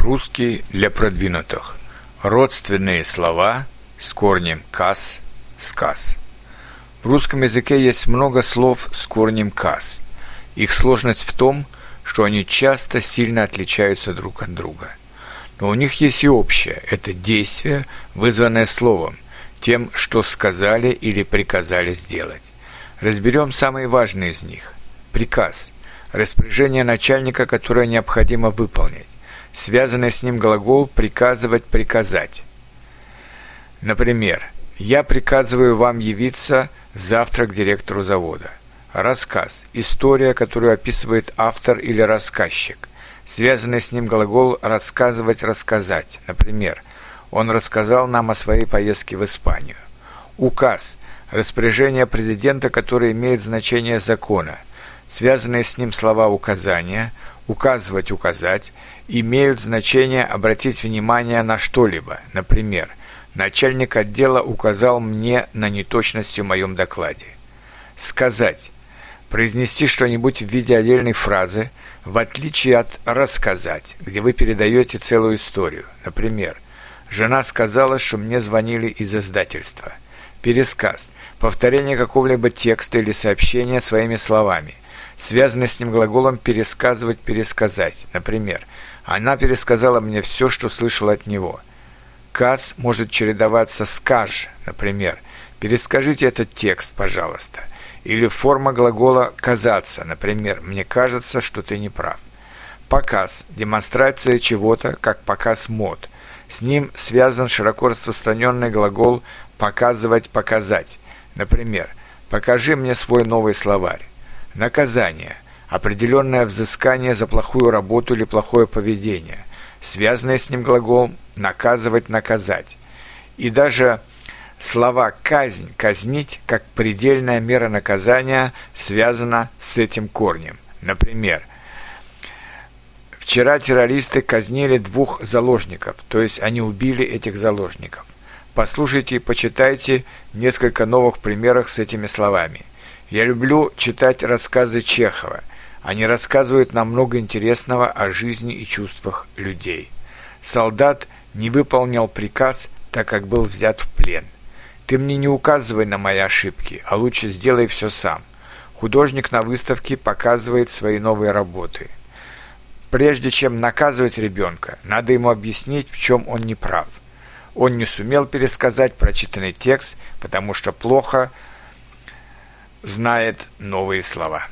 Русский для продвинутых. Родственные слова с корнем «кас» – «сказ». В русском языке есть много слов с корнем «кас». Их сложность в том, что они часто сильно отличаются друг от друга. Но у них есть и общее – это действие, вызванное словом, тем, что сказали или приказали сделать. Разберем самые важные из них. Приказ – распоряжение начальника, которое необходимо выполнить. Связанный с ним глагол «приказывать», «приказать». Например, «Я приказываю вам явиться завтра к директору завода». Рассказ – история, которую описывает автор или рассказчик. Связанный с ним глагол «рассказывать», «рассказать». Например, «Он рассказал нам о своей поездке в Испанию». Указ – распоряжение президента, которое имеет значение закона. Связанные с ним слова указания, указывать, указать, имеют значение обратить внимание на что-либо. Например, начальник отдела указал мне на неточности в моем докладе. Сказать. Произнести что-нибудь в виде отдельной фразы, в отличие от рассказать, где вы передаете целую историю. Например, «Жена сказала, что мне звонили из издательства». Пересказ. Повторение какого-либо текста или сообщения своими словами – связанный с ним глаголом «пересказывать», «пересказать». Например, «Она пересказала мне все, что слышала от него». Каз может чередоваться с «каж», например, «Перескажите этот текст, пожалуйста». Или форма глагола «казаться», например, «Мне кажется, что ты не прав». Показ – демонстрация чего-то, как показ мод. С ним связан широко распространенный глагол «показывать», «показать». Например, «Покажи мне свой новый словарь». Наказание – определенное взыскание за плохую работу или плохое поведение, связанное с ним глагол «наказывать», «наказать». И даже слова «казнь», «казнить» как предельная мера наказания связана с этим корнем. Например, Вчера террористы казнили двух заложников, то есть они убили этих заложников. Послушайте и почитайте несколько новых примеров с этими словами. Я люблю читать рассказы Чехова. Они рассказывают нам много интересного о жизни и чувствах людей. Солдат не выполнил приказ, так как был взят в плен. Ты мне не указывай на мои ошибки, а лучше сделай все сам. Художник на выставке показывает свои новые работы. Прежде чем наказывать ребенка, надо ему объяснить, в чем он не прав. Он не сумел пересказать прочитанный текст, потому что плохо знает новые слова.